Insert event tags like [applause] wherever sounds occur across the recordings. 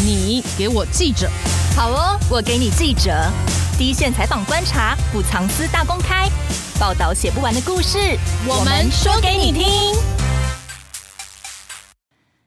你给我记者，好哦，我给你记者，第一线采访观察，不藏私大公开，报道写不完的故事，我们说给你听。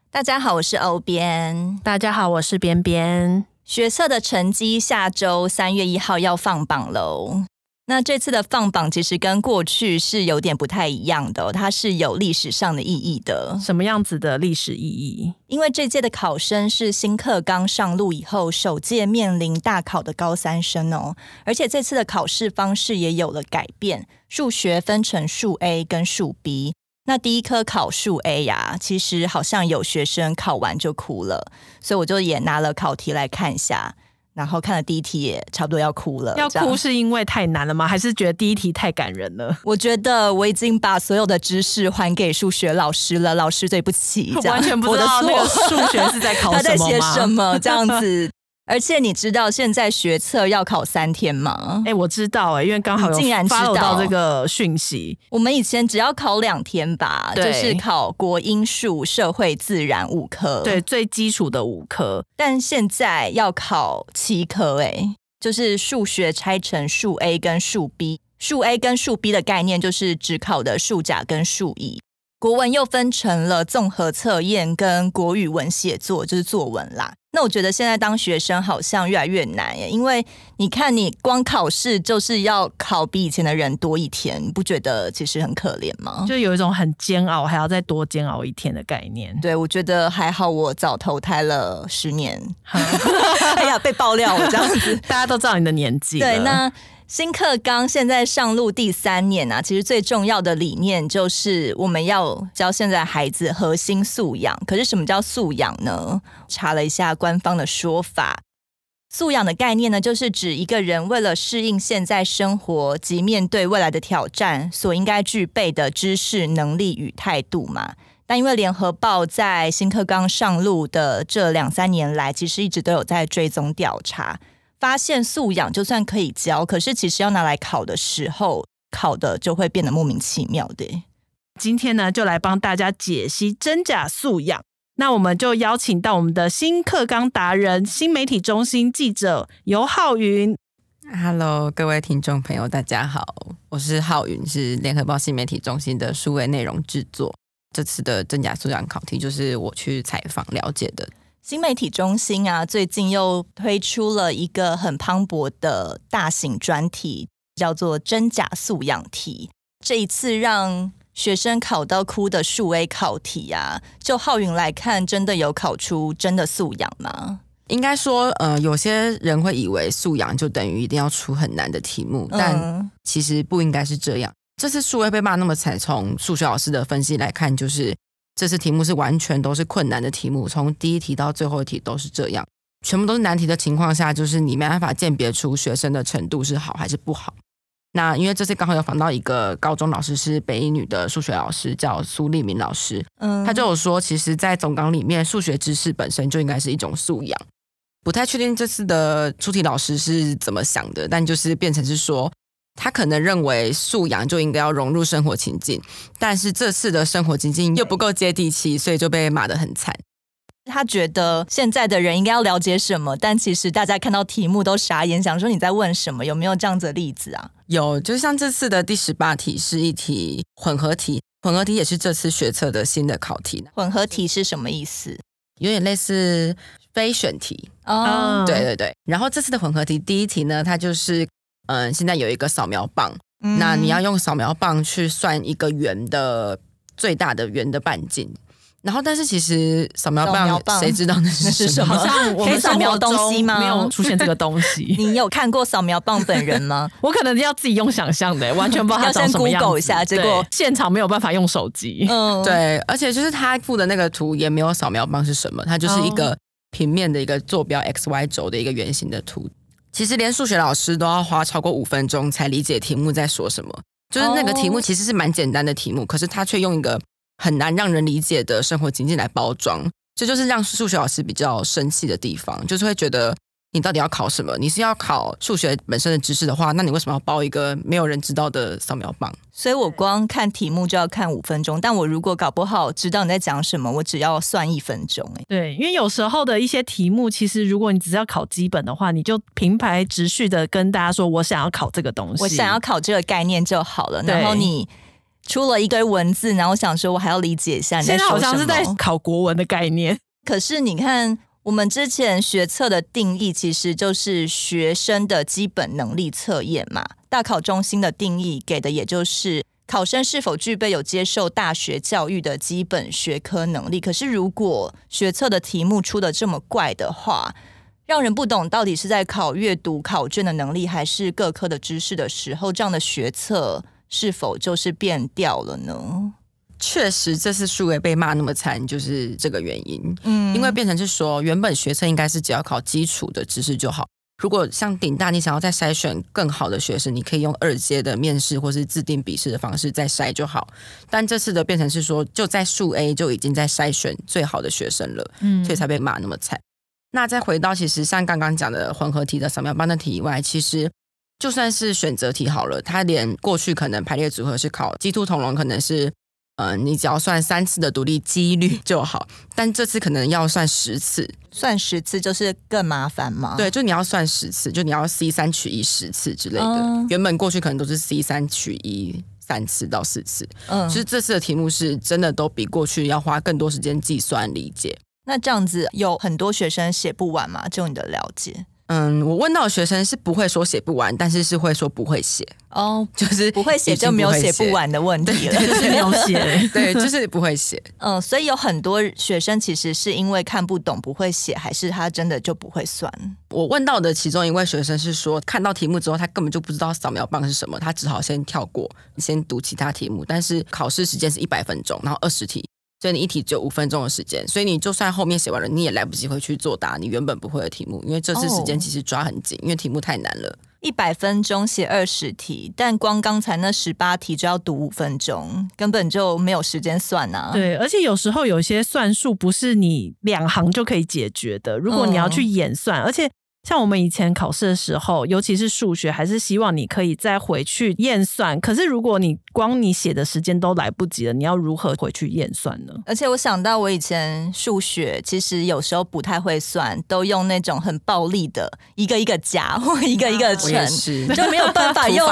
大家好，我是欧编。大家好，我是边边。学测的成绩下周三月一号要放榜喽。那这次的放榜其实跟过去是有点不太一样的哦，它是有历史上的意义的。什么样子的历史意义？因为这届的考生是新课纲上路以后首届面临大考的高三生哦，而且这次的考试方式也有了改变，数学分成数 A 跟数 B。那第一科考数 A 呀，其实好像有学生考完就哭了，所以我就也拿了考题来看一下。然后看了第一题也差不多要哭了，要哭是因为太难了吗？还是觉得第一题太感人了？我觉得我已经把所有的知识还给数学老师了，老师对不起，这样完全不知道那个数学是在考 [laughs] 什么？他在写什么这样子。而且你知道现在学测要考三天吗？哎、欸，我知道哎、欸，因为刚好有竟然知道到这个讯息。我们以前只要考两天吧，就是考国英数社会自然五科，对，最基础的五科。但现在要考七科，哎，就是数学拆成数 A 跟数 B，数 A 跟数 B 的概念就是只考的数甲跟数乙。国文又分成了综合测验跟国语文写作，就是作文啦。那我觉得现在当学生好像越来越难耶，因为你看，你光考试就是要考比以前的人多一天，你不觉得其实很可怜吗？就有一种很煎熬，还要再多煎熬一天的概念。对，我觉得还好，我早投胎了十年。[laughs] 哎呀，被爆料了这样子，[laughs] 大家都知道你的年纪。对，那。新课纲现在上路第三年啊，其实最重要的理念就是我们要教现在孩子核心素养。可是什么叫素养呢？查了一下官方的说法，素养的概念呢，就是指一个人为了适应现在生活及面对未来的挑战，所应该具备的知识、能力与态度嘛。但因为联合报在新课纲上路的这两三年来，其实一直都有在追踪调查。发现素养就算可以教，可是其实要拿来考的时候，考的就会变得莫名其妙的。今天呢，就来帮大家解析真假素养。那我们就邀请到我们的新课纲达人、新媒体中心记者尤浩云。Hello，各位听众朋友，大家好，我是浩云，是联合报新媒体中心的数位内容制作。这次的真假素养考题就是我去采访了解的。新媒体中心啊，最近又推出了一个很磅礴的大型专题，叫做“真假素养题”。这一次让学生考到哭的数 A 考题啊，就浩云来看，真的有考出真的素养吗？应该说，呃，有些人会以为素养就等于一定要出很难的题目，但其实不应该是这样。嗯、这次数 A 被骂那么惨，从数学老师的分析来看，就是。这次题目是完全都是困难的题目，从第一题到最后一题都是这样，全部都是难题的情况下，就是你没办法鉴别出学生的程度是好还是不好。那因为这次刚好有访到一个高中老师，是北一女的数学老师，叫苏立明老师，嗯，他就有说，其实，在总纲里面，数学知识本身就应该是一种素养。不太确定这次的出题老师是怎么想的，但就是变成是说。他可能认为素养就应该要融入生活情境，但是这次的生活情境又不够接地气，所以就被骂得很惨。他觉得现在的人应该要了解什么，但其实大家看到题目都傻眼，想说你在问什么？有没有这样子的例子啊？有，就像这次的第十八题是一题混合题，混合题也是这次学测的新的考题。混合题是什么意思？有点类似非选题哦。对对对，然后这次的混合题第一题呢，它就是。嗯，现在有一个扫描棒，嗯、那你要用扫描棒去算一个圆的最大的圆的半径，然后但是其实扫描棒谁知道那是什么？可以扫描东西吗？没有出现这个东西。[laughs] 你有看过扫描棒本人吗？[laughs] 我可能要自己用想象的，完全不知道它长什么样子。Google 一下，结果现场没有办法用手机。嗯，对，而且就是他附的那个图也没有扫描棒是什么，它就是一个平面的一个坐标 x y 轴的一个圆形的图。其实连数学老师都要花超过五分钟才理解题目在说什么。就是那个题目其实是蛮简单的题目，可是他却用一个很难让人理解的生活情境来包装，这就是让数学老师比较生气的地方，就是会觉得你到底要考什么？你是要考数学本身的知识的话，那你为什么要包一个没有人知道的扫描棒？所以我光看题目就要看五分钟，但我如果搞不好知道你在讲什么，我只要算一分钟。哎，对，因为有时候的一些题目，其实如果你只是要考基本的话，你就平排直叙的跟大家说，我想要考这个东西，我想要考这个概念就好了。然后你出了一堆文字，然后我想说我还要理解一下你在说什么。现在好像是在考国文的概念，可是你看。我们之前学测的定义其实就是学生的基本能力测验嘛，大考中心的定义给的也就是考生是否具备有接受大学教育的基本学科能力。可是如果学测的题目出得这么怪的话，让人不懂到底是在考阅读考卷的能力，还是各科的知识的时候，这样的学测是否就是变调了呢？确实，这次数 A 被骂那么惨，就是这个原因。嗯，因为变成是说，原本学测应该是只要考基础的知识就好。如果像顶大，你想要再筛选更好的学生，你可以用二阶的面试或是自定笔试的方式再筛就好。但这次的变成是说，就在数 A 就已经在筛选最好的学生了，嗯，所以才被骂那么惨。那再回到其实像刚刚讲的混合题的扫描班的题以外，其实就算是选择题好了，它连过去可能排列组合是考鸡兔同笼，可能是。嗯、呃，你只要算三次的独立几率就好，但这次可能要算十次，算十次就是更麻烦吗？对，就你要算十次，就你要 C 三取一十次之类的。嗯、原本过去可能都是 C 三取一三次到四次，嗯，其实这次的题目是真的都比过去要花更多时间计算理解。那这样子有很多学生写不完吗？就你的了解？嗯，我问到的学生是不会说写不完，但是是会说不会写哦，就是不会写就没有写不完的问题了，就是没有写，[laughs] 对，就是不会写。嗯，所以有很多学生其实是因为看不懂不会写，还是他真的就不会算？我问到的其中一位学生是说，看到题目之后他根本就不知道扫描棒是什么，他只好先跳过，先读其他题目。但是考试时间是一百分钟，然后二十题。所以你一题只有五分钟的时间，所以你就算后面写完了，你也来不及回去作答你原本不会的题目，因为这次时间其实抓很紧，因为题目太难了。一百分钟写二十题，但光刚才那十八题就要读五分钟，根本就没有时间算啊。对，而且有时候有些算术不是你两行就可以解决的，如果你要去演算，而且。像我们以前考试的时候，尤其是数学，还是希望你可以再回去验算。可是如果你光你写的时间都来不及了，你要如何回去验算呢？而且我想到我以前数学其实有时候不太会算，都用那种很暴力的一个一个加或一个一个乘，就没有办法 [laughs] 用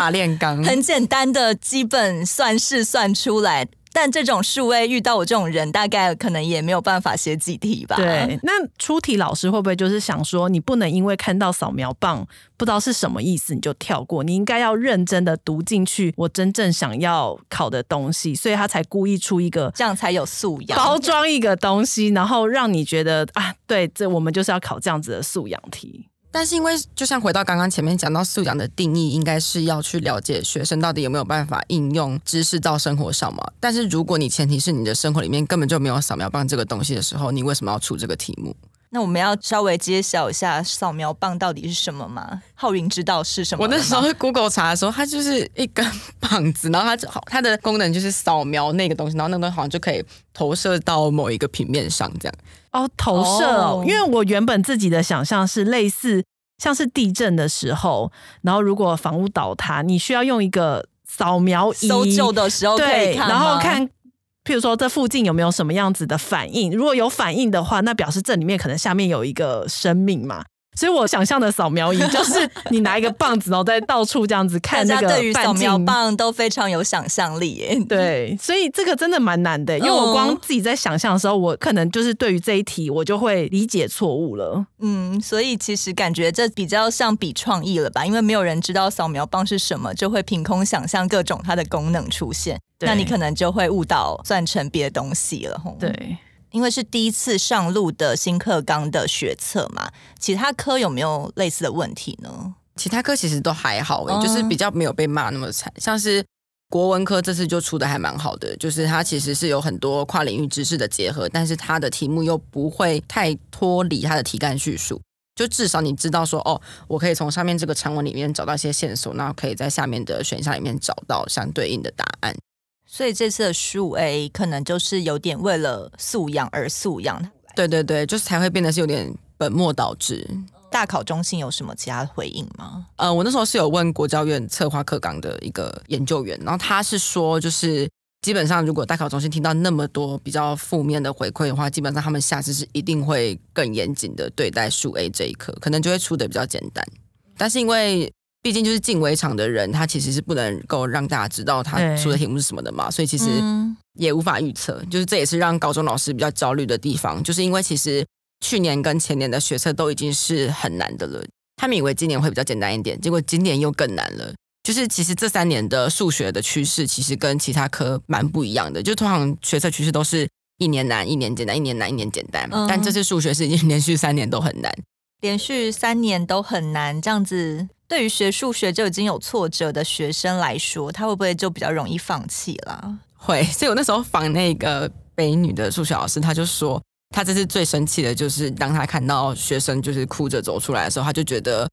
很简单的基本算式算出来。但这种数位遇到我这种人，大概可能也没有办法写几题吧。对，那出题老师会不会就是想说，你不能因为看到扫描棒不知道是什么意思你就跳过，你应该要认真的读进去我真正想要考的东西，所以他才故意出一个这样才有素养，包装一个东西，然后让你觉得啊，对，这我们就是要考这样子的素养题。但是因为就像回到刚刚前面讲到素养的定义，应该是要去了解学生到底有没有办法应用知识到生活上嘛。但是如果你前提是你的生活里面根本就没有扫描棒这个东西的时候，你为什么要出这个题目？那我们要稍微揭晓一下扫描棒到底是什么吗？浩云知道是什么？我那时候 Google 查的时候，它就是一根 [laughs] 棒子，然后它好它的功能就是扫描那个东西，然后那个东西好像就可以投射到某一个平面上，这样。哦，投射哦，因为我原本自己的想象是类似像是地震的时候，然后如果房屋倒塌，你需要用一个扫描仪搜救的时候可以看，对，然后看。譬如说，这附近有没有什么样子的反应？如果有反应的话，那表示这里面可能下面有一个生命嘛。所以我想象的扫描仪就是你拿一个棒子，然后在到处这样子看那个。大家对于扫描棒都非常有想象力耶。对，所以这个真的蛮难的，因为我光自己在想象的时候，我可能就是对于这一题我就会理解错误了。嗯，所以其实感觉这比较像比创意了吧？因为没有人知道扫描棒是什么，就会凭空想象各种它的功能出现，那你可能就会误导算成别的东西了。对。因为是第一次上路的新课纲的学测嘛，其他科有没有类似的问题呢？其他科其实都还好，欸，就是比较没有被骂那么惨。像是国文科这次就出的还蛮好的，就是它其实是有很多跨领域知识的结合，但是它的题目又不会太脱离它的题干叙述，就至少你知道说，哦，我可以从上面这个长文里面找到一些线索，然后可以在下面的选项里面找到相对应的答案。所以这次的数 A 可能就是有点为了素养而素养，对对对，就是才会变得是有点本末倒置。大考中心有什么其他的回应吗？呃，我那时候是有问国教院策划课纲的一个研究员，然后他是说，就是基本上如果大考中心听到那么多比较负面的回馈的话，基本上他们下次是一定会更严谨的对待数 A 这一科，可能就会出的比较简单。但是因为毕竟就是进围场的人，他其实是不能够让大家知道他出的题目是什么的嘛，所以其实也无法预测。就是这也是让高中老师比较焦虑的地方，就是因为其实。去年跟前年的学测都已经是很难的了，他们以为今年会比较简单一点，结果今年又更难了。就是其实这三年的数学的趋势，其实跟其他科蛮不一样的。就通常学测趋势都是一年难，一年简单，一年难，一年简单。嗯、但这次数学是已经连续三年都很难，连续三年都很难，这样子对于学数学就已经有挫折的学生来说，他会不会就比较容易放弃了？会。[laughs] 所以我那时候访那个北女的数学老师，他就说。他这次最生气的就是，当他看到学生就是哭着走出来的时候，他就觉得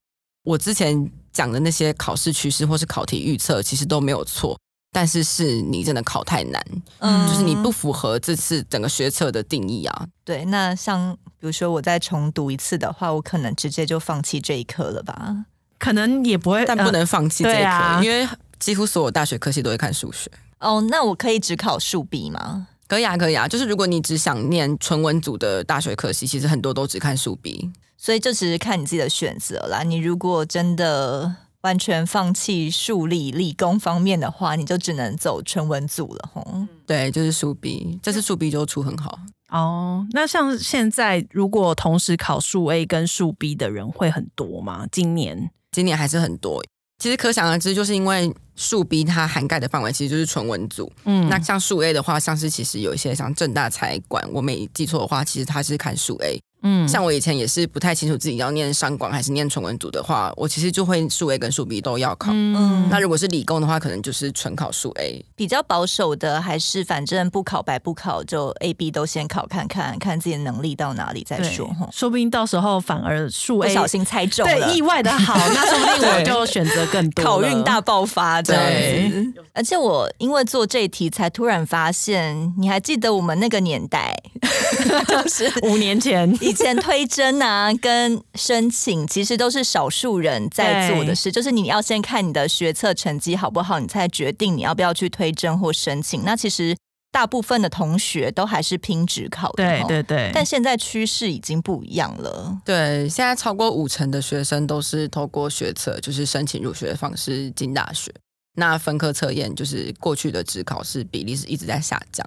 我之前讲的那些考试趋势或是考题预测其实都没有错，但是是你真的考太难，嗯，就是你不符合这次整个学测的定义啊。对，那像比如说我再重读一次的话，我可能直接就放弃这一科了吧？可能也不会，但不能放弃这一科，呃啊、因为几乎所有大学科系都会看数学。哦，那我可以只考数 B 吗？可以啊，可以啊，就是如果你只想念纯文组的大学科系，其实很多都只看数 B，所以就只是看你自己的选择啦。你如果真的完全放弃数理理工方面的话，你就只能走纯文组了吼。对，就是数 B，这次数 B 就出很好哦。那像现在如果同时考数 A 跟数 B 的人会很多吗？今年，今年还是很多。其实可想而知，就是因为数 B 它涵盖的范围其实就是纯文组，嗯，那像数 A 的话，像是其实有一些像正大财管，我没记错的话，其实它是看数 A。嗯，像我以前也是不太清楚自己要念商管还是念纯文组的话，我其实就会数 A 跟数 B 都要考。嗯，那如果是理工的话，可能就是纯考数 A。比较保守的还是反正不考白不考，就 A、B 都先考看看，看自己的能力到哪里再说。说不定到时候反而数 A 不小心猜中了，对，意外的好，那说不定我就选择更多，考运大爆发这样子。而且我因为做这一题，才突然发现，你还记得我们那个年代，[laughs] 就是五年前。以前推甄。啊，跟申请其实都是少数人在做的事，就是你要先看你的学测成绩好不好，你才决定你要不要去推甄或申请。那其实大部分的同学都还是拼职考的，对对对。但现在趋势已经不一样了，对，现在超过五成的学生都是透过学测，就是申请入学的方式进大学。那分科测验就是过去的职考是比例是一直在下降。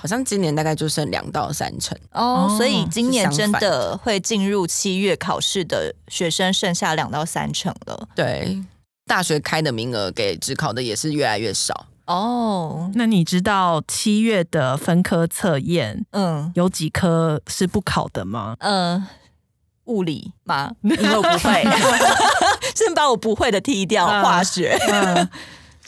好像今年大概就剩两到三成哦，所以今年真的会进入七月考试的学生剩下两到三成了。对，大学开的名额给只考的也是越来越少哦。那你知道七月的分科测验，嗯，有几科是不考的吗？嗯，物理吗？[laughs] 因为我不会，[laughs] 先把我不会的踢掉，化学。嗯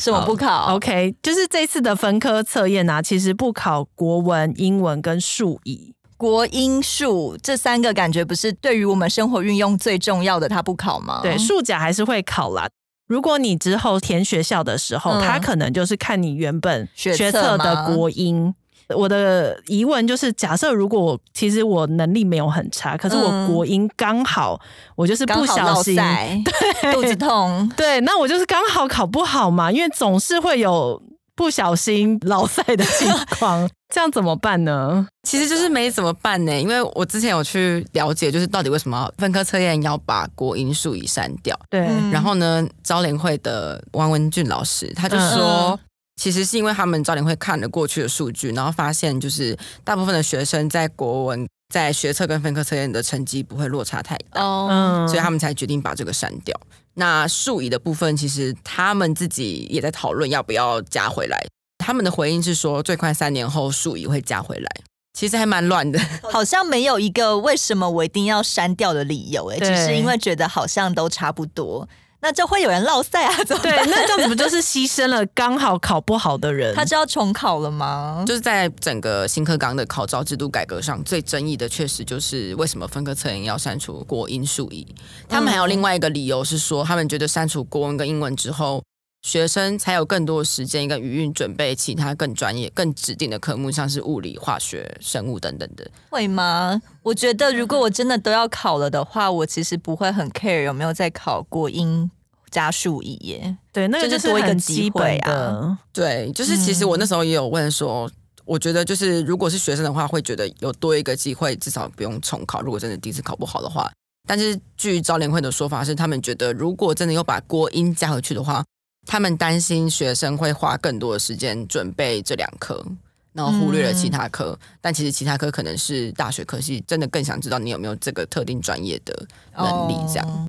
什么不考？OK，就是这次的分科测验啊，其实不考国文、英文跟数乙。国英数这三个感觉不是对于我们生活运用最重要的，它不考吗？对，数甲还是会考啦。如果你之后填学校的时候，他、嗯、可能就是看你原本学测的国英。我的疑问就是，假设如果其实我能力没有很差，可是我国音刚好我就是不小心对肚子痛，对，那我就是刚好考不好嘛，因为总是会有不小心老赛的情 [laughs] 况，这样怎么办呢？其实就是没怎么办呢，因为我之前有去了解，就是到底为什么分科测验要把国音数乙删掉？对，然后呢，招联会的王文俊老师他就说。嗯其实是因为他们招联会看了过去的数据，然后发现就是大部分的学生在国文在学测跟分科测验的成绩不会落差太大，哦，所以他们才决定把这个删掉。那数乙的部分，其实他们自己也在讨论要不要加回来。他们的回应是说，最快三年后数乙会加回来。其实还蛮乱的，[laughs] 好像没有一个为什么我一定要删掉的理由，哎，只是因为觉得好像都差不多。那就会有人落赛啊？怎么办？对，那这样子不就是牺牲了刚好考不好的人？他就要重考了吗？就是在整个新课纲的考招制度改革上，最争议的确实就是为什么分科测验要删除国英数一。他们还有另外一个理由是说，他们觉得删除国文跟英文之后，学生才有更多的时间跟余韵准备其他更专业、更指定的科目，像是物理、化学、生物等等的。会吗？我觉得如果我真的都要考了的话，我其实不会很 care 有没有在考过英加数乙耶。对，那个就是多一个机会啊。对，就是其实我那时候也有问说，嗯、我觉得就是如果是学生的话，会觉得有多一个机会，至少不用重考。如果真的第一次考不好的话，但是据招联会的说法是，他们觉得如果真的又把国英加回去的话。他们担心学生会花更多的时间准备这两科，然后忽略了其他科。嗯、但其实其他科可能是大学科系，真的更想知道你有没有这个特定专业的能力。这样、哦、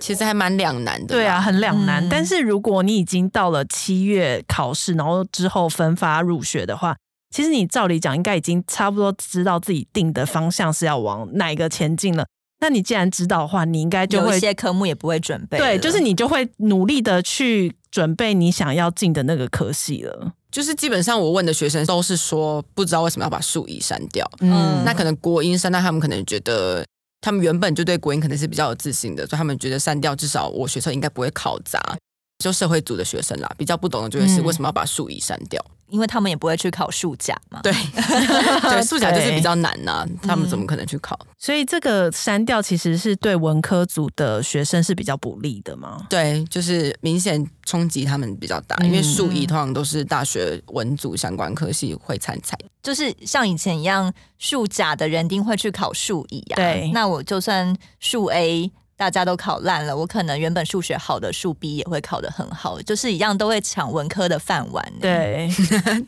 其实还蛮两难的。对啊，很两难。嗯、但是如果你已经到了七月考试，然后之后分发入学的话，其实你照理讲应该已经差不多知道自己定的方向是要往哪一个前进了。那你既然知道的话，你应该就会有一些科目也不会准备。对，就是你就会努力的去准备你想要进的那个科系了。就是基本上我问的学生都是说，不知道为什么要把数一删掉。嗯，那可能国英删那，他们可能觉得他们原本就对国英可能是比较有自信的，所以他们觉得删掉至少我学测应该不会考砸。就社会组的学生啦，比较不懂的就会是为什么要把数一删掉。嗯因为他们也不会去考数甲嘛，对，[laughs] 对，数甲就是比较难呐、啊，他们怎么可能去考？所以这个删掉其实是对文科组的学生是比较不利的嘛？对，就是明显冲击他们比较大，嗯、因为数乙通常都是大学文组相关科系会参赛，就是像以前一样，数甲的人一定会去考数乙啊。对，那我就算数 A。大家都考烂了，我可能原本数学好的数 B 也会考得很好，就是一样都会抢文科的饭碗。对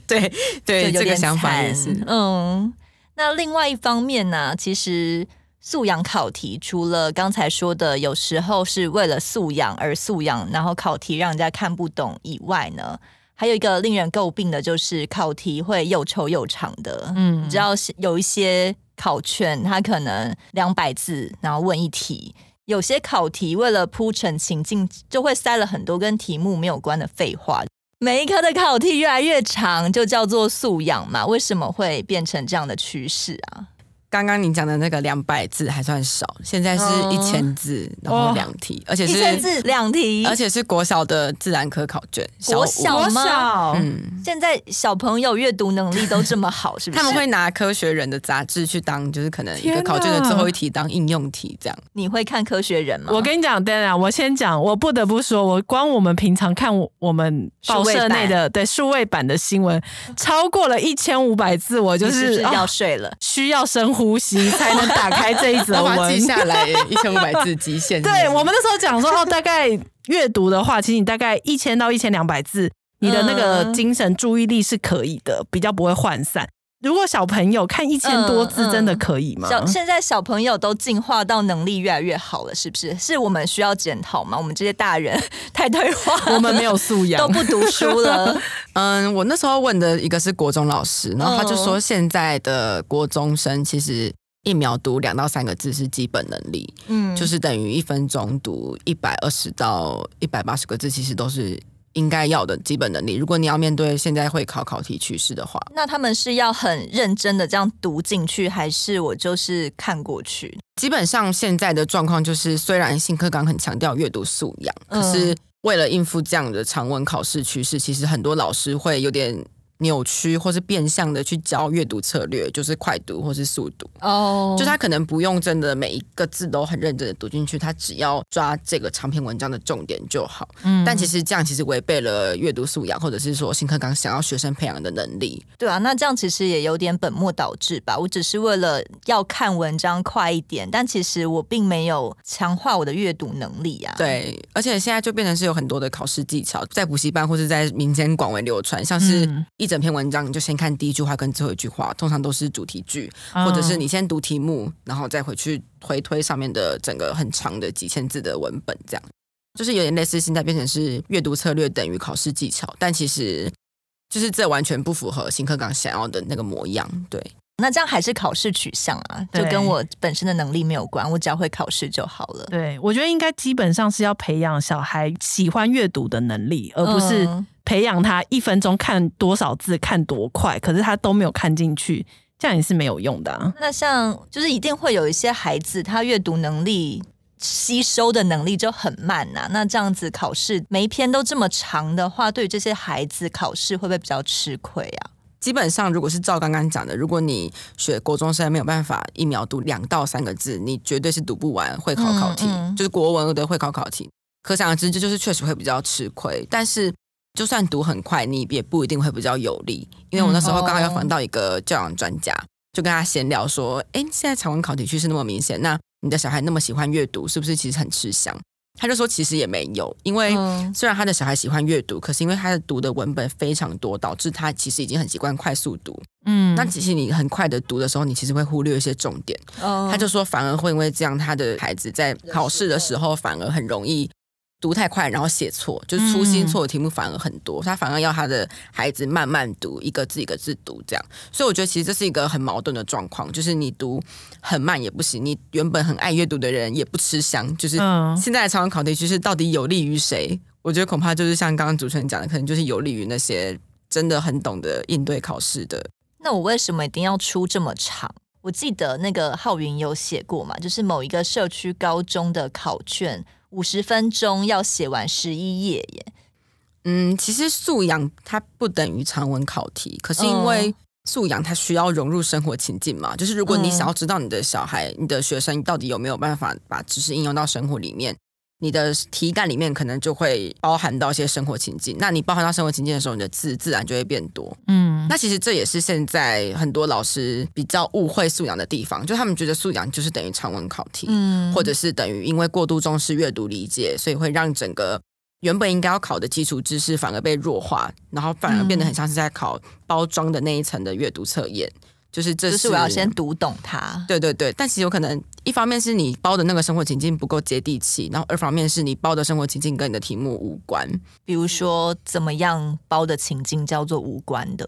对 [laughs] 对，这个想法也是。嗯，那另外一方面呢，其实素养考题除了刚才说的有时候是为了素养而素养，然后考题让人家看不懂以外呢，还有一个令人诟病的就是考题会又臭又长的。嗯，只要是有一些考卷，它可能两百字，然后问一题。有些考题为了铺陈情境，就会塞了很多跟题目没有关的废话。每一科的考题越来越长，就叫做素养嘛？为什么会变成这样的趋势啊？刚刚你讲的那个两百字还算少，现在是一千字，然后两题，而且是一千字两题，而且是国小的自然科考卷。国小吗？嗯，现在小朋友阅读能力都这么好，是不是？他们会拿科学人的杂志去当，就是可能一个考卷的最后一题当应用题这样。你会看科学人吗？我跟你讲，Dana，我先讲，我不得不说，我光我们平常看我们报社内的对数位版的新闻，超过了一千五百字，我就是要睡了，需要深呼吸才能打开这一则 [laughs] 文，记下来一千五百字极限。对，我们那时候讲说哦，大概阅读的话，其实你大概一千到一千两百字，你的那个精神注意力是可以的，比较不会涣散。如果小朋友看一千多字，真的可以吗？小现在小朋友都进化到能力越来越好了，是不是？是我们需要检讨吗？我们这些大人太退化了，我们没有素养，都不读书了。[laughs] 嗯，我那时候问的一个是国中老师，然后他就说，现在的国中生其实一秒读两到三个字是基本能力，嗯，就是等于一分钟读一百二十到一百八十个字，其实都是。应该要的基本能力。如果你要面对现在会考考题趋势的话，那他们是要很认真的这样读进去，还是我就是看过去？基本上现在的状况就是，虽然新课纲很强调阅读素养，可是为了应付这样的长文考试趋势，其实很多老师会有点。扭曲或是变相的去教阅读策略，就是快读或是速读。哦，oh. 就他可能不用真的每一个字都很认真的读进去，他只要抓这个长篇文章的重点就好。嗯，但其实这样其实违背了阅读素养，或者是说新课纲想要学生培养的能力。对啊，那这样其实也有点本末倒置吧？我只是为了要看文章快一点，但其实我并没有强化我的阅读能力啊。对，而且现在就变成是有很多的考试技巧在补习班或是在民间广为流传，像是一。整篇文章你就先看第一句话跟最后一句话，通常都是主题句，或者是你先读题目，然后再回去回推上面的整个很长的几千字的文本，这样就是有点类似现在变成是阅读策略等于考试技巧，但其实就是这完全不符合新课纲想要的那个模样，对。那这样还是考试取向啊，就跟我本身的能力没有关，我只要会考试就好了。对，我觉得应该基本上是要培养小孩喜欢阅读的能力，而不是培养他一分钟看多少字、看多快，可是他都没有看进去，这样也是没有用的啊。那像就是一定会有一些孩子，他阅读能力吸收的能力就很慢呐、啊。那这样子考试每一篇都这么长的话，对于这些孩子考试会不会比较吃亏啊？基本上，如果是照刚刚讲的，如果你学国中生没有办法一秒读两到三个字，你绝对是读不完会考考题，嗯嗯、就是国文的会考考题。可想而知，这就是确实会比较吃亏。但是，就算读很快，你也不一定会比较有利。因为我那时候刚好要访到一个教养专家，就跟他闲聊说：“哎，现在常文考题趋势那么明显，那你的小孩那么喜欢阅读，是不是其实很吃香？”他就说：“其实也没有，因为虽然他的小孩喜欢阅读，可是因为他的读的文本非常多，导致他其实已经很习惯快速读。嗯，那其实你很快的读的时候，你其实会忽略一些重点。他就说，反而会因为这样，他的孩子在考试的时候反而很容易。”读太快，然后写错，就是粗心错的题目反而很多。嗯、他反而要他的孩子慢慢读，一个字一个字读，这样。所以我觉得其实这是一个很矛盾的状况，就是你读很慢也不行，你原本很爱阅读的人也不吃香。就是现在的长文考题其实到底有利于谁？我觉得恐怕就是像刚刚主持人讲的，可能就是有利于那些真的很懂得应对考试的。那我为什么一定要出这么长？我记得那个浩云有写过嘛，就是某一个社区高中的考卷。五十分钟要写完十一页耶。嗯，其实素养它不等于长文考题，可是因为素养它需要融入生活情境嘛，就是如果你想要知道你的小孩、你的学生到底有没有办法把知识应用到生活里面，你的题干里面可能就会包含到一些生活情境。那你包含到生活情境的时候，你的字自然就会变多。嗯，那其实这也是现在很多老师比较误会素养的地方，就他们觉得素养就是等于长文考题，嗯，或者是等于因为过度重视阅读理解，所以会让整个原本应该要考的基础知识反而被弱化，然后反而变得很像是在考包装的那一层的阅读测验。就是这是，就是我要先读懂它。对对对，但其实有可能一方面是你包的那个生活情境不够接地气，然后二方面是你包的生活情境跟你的题目无关。比如说，怎么样包的情境叫做无关的？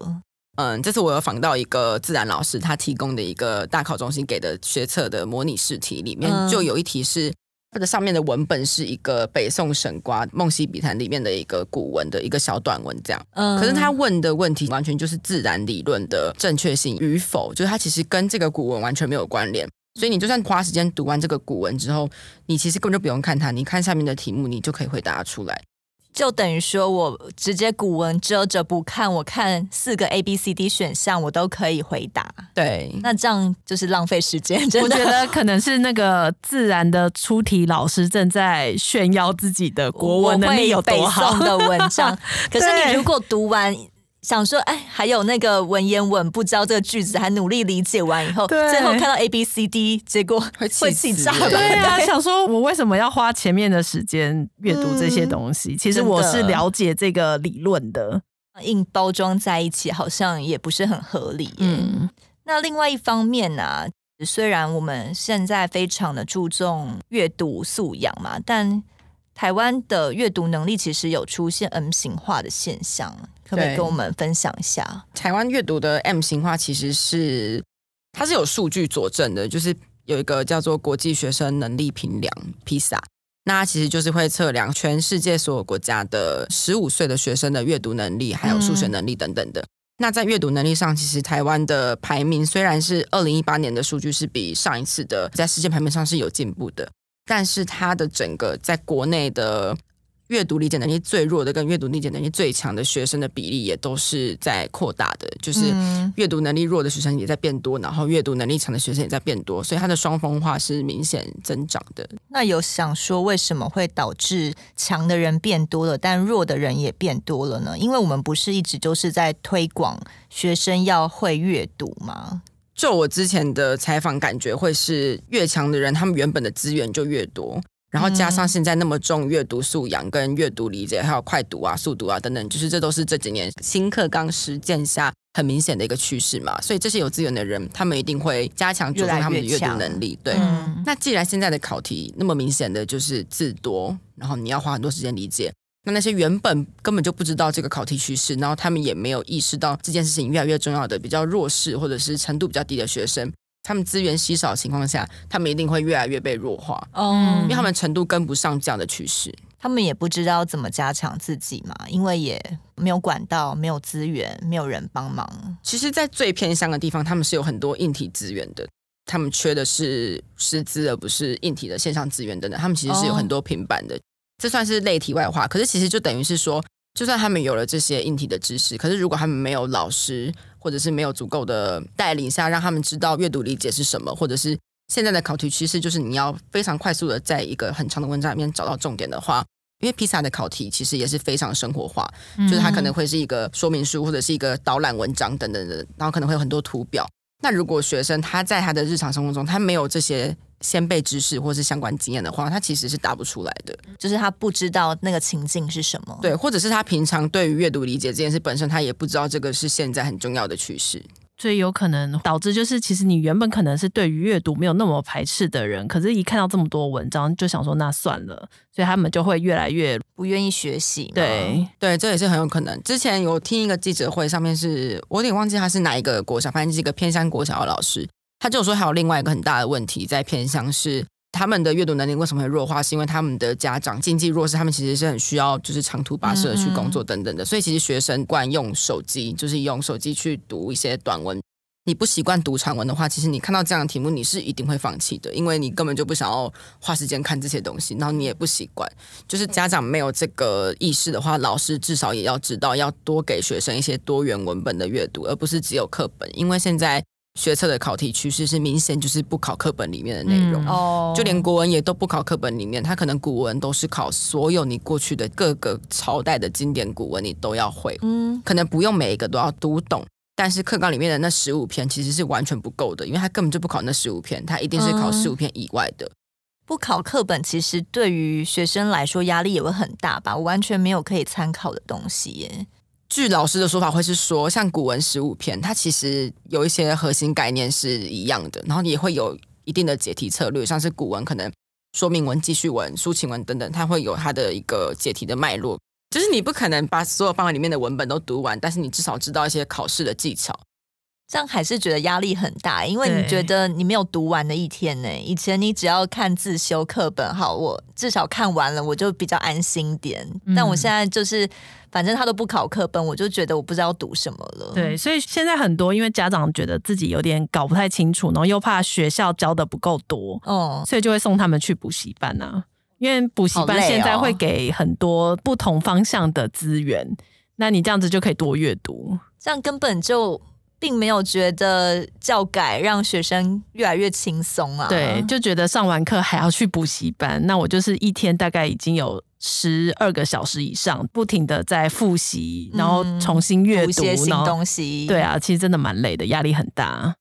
嗯，这次我有访到一个自然老师，他提供的一个大考中心给的学测的模拟试题里面，就有一题是。它的上面的文本是一个北宋沈瓜《梦溪笔谈》里面的一个古文的一个小短文，这样。嗯。可是他问的问题完全就是自然理论的正确性与否，就是它其实跟这个古文完全没有关联。所以你就算花时间读完这个古文之后，你其实根本就不用看它，你看下面的题目，你就可以回答出来。就等于说，我直接古文遮着不看，我看四个 A、B、C、D 选项，我都可以回答。对，那这样就是浪费时间。我觉得可能是那个自然的出题老师正在炫耀自己的国文能力有多好的文章。[laughs] 可是你如果读完。想说，哎，还有那个文言文，不知道这个句子，还努力理解完以后，最后看到 A B C D，结果会气炸。对啊，[laughs] 想说我为什么要花前面的时间阅读这些东西？嗯、其实我是了解这个理论的，硬包装在一起，好像也不是很合理。嗯，那另外一方面呢、啊，虽然我们现在非常的注重阅读素养嘛，但台湾的阅读能力其实有出现 M 型化的现象。可不可以跟我们分享一下？台湾阅读的 M 型化其实是它是有数据佐证的，就是有一个叫做国际学生能力评量 （PISA），那其实就是会测量全世界所有国家的十五岁的学生的阅读能力，还有数学能力等等的。那在阅读能力上，其实台湾的排名虽然是二零一八年的数据是比上一次的在世界排名上是有进步的，但是它的整个在国内的。阅读理解能力最弱的跟阅读理解能力最强的学生的比例也都是在扩大的，就是阅读能力弱的学生也在变多，然后阅读能力强的学生也在变多，所以它的双峰化是明显增长的。那有想说为什么会导致强的人变多了，但弱的人也变多了呢？因为我们不是一直就是在推广学生要会阅读吗？就我之前的采访感觉，会是越强的人，他们原本的资源就越多。然后加上现在那么重阅读素养跟阅读理解，还有快读啊、速读啊等等，就是这都是这几年新课纲实践下很明显的一个趋势嘛。所以这些有资源的人，他们一定会加强注重他们的阅读能力。对，嗯、那既然现在的考题那么明显的就是字多，然后你要花很多时间理解，那那些原本根本就不知道这个考题趋势，然后他们也没有意识到这件事情越来越重要的比较弱势或者是程度比较低的学生。他们资源稀少的情况下，他们一定会越来越被弱化。嗯，因为他们程度跟不上这样的趋势，他们也不知道怎么加强自己嘛，因为也没有管道、没有资源、没有人帮忙。其实，在最偏乡的地方，他们是有很多硬体资源的。他们缺的是师资，而不是硬体的线上资源等等。他们其实是有很多平板的，哦、这算是类题外话。可是其实就等于是说，就算他们有了这些硬体的知识，可是如果他们没有老师，或者是没有足够的带领下，让他们知道阅读理解是什么，或者是现在的考题趋势就是你要非常快速的在一个很长的文章里面找到重点的话。因为披萨的考题其实也是非常生活化，嗯、就是它可能会是一个说明书或者是一个导览文章等等的，然后可能会有很多图表。那如果学生他在他的日常生活中他没有这些先辈知识或是相关经验的话，他其实是答不出来的。就是他不知道那个情境是什么，对，或者是他平常对于阅读理解这件事本身，他也不知道这个是现在很重要的趋势。所以有可能导致，就是其实你原本可能是对于阅读没有那么排斥的人，可是一看到这么多文章，就想说那算了，所以他们就会越来越不愿意学习。对对，这也是很有可能。之前有听一个记者会，上面是我有点忘记他是哪一个国小，反正是一个偏乡国小的老师，他就说还有另外一个很大的问题在偏向是。他们的阅读能力为什么会弱化？是因为他们的家长经济弱势，他们其实是很需要就是长途跋涉去工作等等的。嗯嗯，所以其实学生惯用手机，就是用手机去读一些短文。你不习惯读长文的话，其实你看到这样的题目，你是一定会放弃的，因为你根本就不想要花时间看这些东西，然后你也不习惯。就是家长没有这个意识的话，老师至少也要知道，要多给学生一些多元文本的阅读，而不是只有课本，因为现在。学测的考题趋势是明显就是不考课本里面的内容，哦、嗯，就连国文也都不考课本里面，他可能古文都是考所有你过去的各个朝代的经典古文，你都要会，嗯，可能不用每一个都要读懂，但是课纲里面的那十五篇其实是完全不够的，因为他根本就不考那十五篇，他一定是考十五篇以外的。嗯、不考课本，其实对于学生来说压力也会很大吧？我完全没有可以参考的东西耶。据老师的说法，会是说，像古文十五篇，它其实有一些核心概念是一样的，然后也会有一定的解题策略，像是古文可能说明文、记叙文、抒情文等等，它会有它的一个解题的脉络。就是你不可能把所有范围里面的文本都读完，但是你至少知道一些考试的技巧。这样还是觉得压力很大，因为你觉得你没有读完的一天呢。以前你只要看自修课本，好，我至少看完了，我就比较安心点。嗯、但我现在就是，反正他都不考课本，我就觉得我不知道读什么了。对，所以现在很多因为家长觉得自己有点搞不太清楚，然后又怕学校教的不够多，哦，所以就会送他们去补习班啊。因为补习班现在会给很多不同方向的资源，哦、那你这样子就可以多阅读，这样根本就。并没有觉得教改让学生越来越轻松啊，对，就觉得上完课还要去补习班，那我就是一天大概已经有十二个小时以上，不停的在复习，然后重新阅读、嗯、一些新东西。对啊，其实真的蛮累的，压力很大。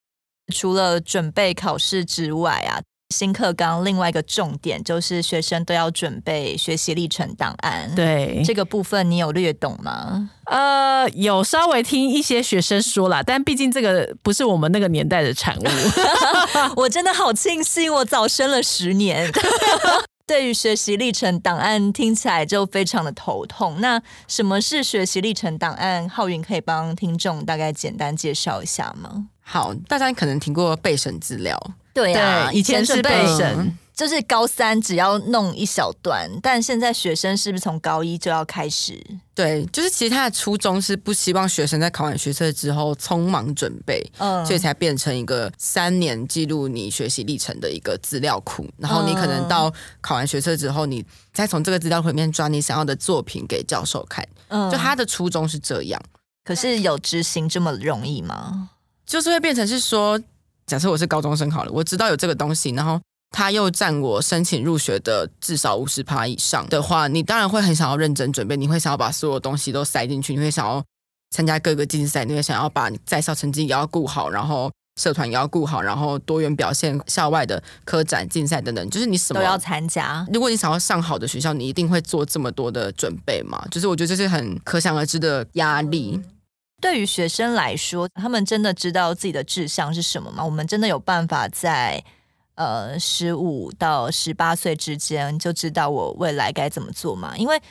除了准备考试之外啊。新课纲另外一个重点就是学生都要准备学习历程档案。对，这个部分，你有略懂吗？呃，有稍微听一些学生说啦，但毕竟这个不是我们那个年代的产物。[laughs] 我真的好庆幸我早生了十年。[laughs] 对于学习历程档案听起来就非常的头痛。那什么是学习历程档案？浩云可以帮听众大概简单介绍一下吗？好，大家可能听过备审资料。对呀、啊，以前是备审，就是高三只要弄一小段，但现在学生是不是从高一就要开始？对，就是其实他的初衷是不希望学生在考完学测之后匆忙准备，嗯，所以才变成一个三年记录你学习历程的一个资料库。然后你可能到考完学测之后，你再从这个资料库里面抓你想要的作品给教授看。嗯，就他的初衷是这样，可是有执行这么容易吗？就是会变成是说。假设我是高中生好了，我知道有这个东西，然后他又占我申请入学的至少五十趴以上的话，你当然会很想要认真准备，你会想要把所有东西都塞进去，你会想要参加各个竞赛，你会想要把在校成绩也要顾好，然后社团也要顾好，然后多元表现、校外的科展、竞赛等等，就是你什么都要参加。如果你想要上好的学校，你一定会做这么多的准备嘛？就是我觉得这是很可想而知的压力。对于学生来说，他们真的知道自己的志向是什么吗？我们真的有办法在呃十五到十八岁之间就知道我未来该怎么做吗？因为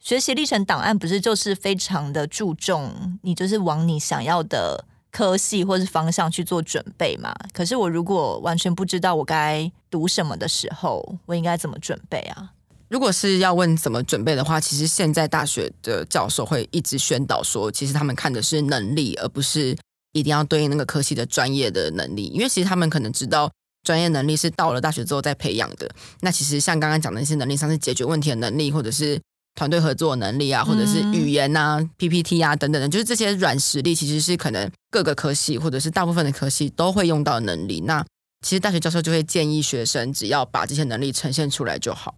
学习历程档案不是就是非常的注重你就是往你想要的科系或是方向去做准备嘛？可是我如果完全不知道我该读什么的时候，我应该怎么准备啊？如果是要问怎么准备的话，其实现在大学的教授会一直宣导说，其实他们看的是能力，而不是一定要对应那个科系的专业的能力，因为其实他们可能知道专业能力是到了大学之后再培养的。那其实像刚刚讲的那些能力，像是解决问题的能力，或者是团队合作能力啊，或者是语言啊、PPT 啊等等的，就是这些软实力，其实是可能各个科系或者是大部分的科系都会用到的能力。那其实大学教授就会建议学生，只要把这些能力呈现出来就好。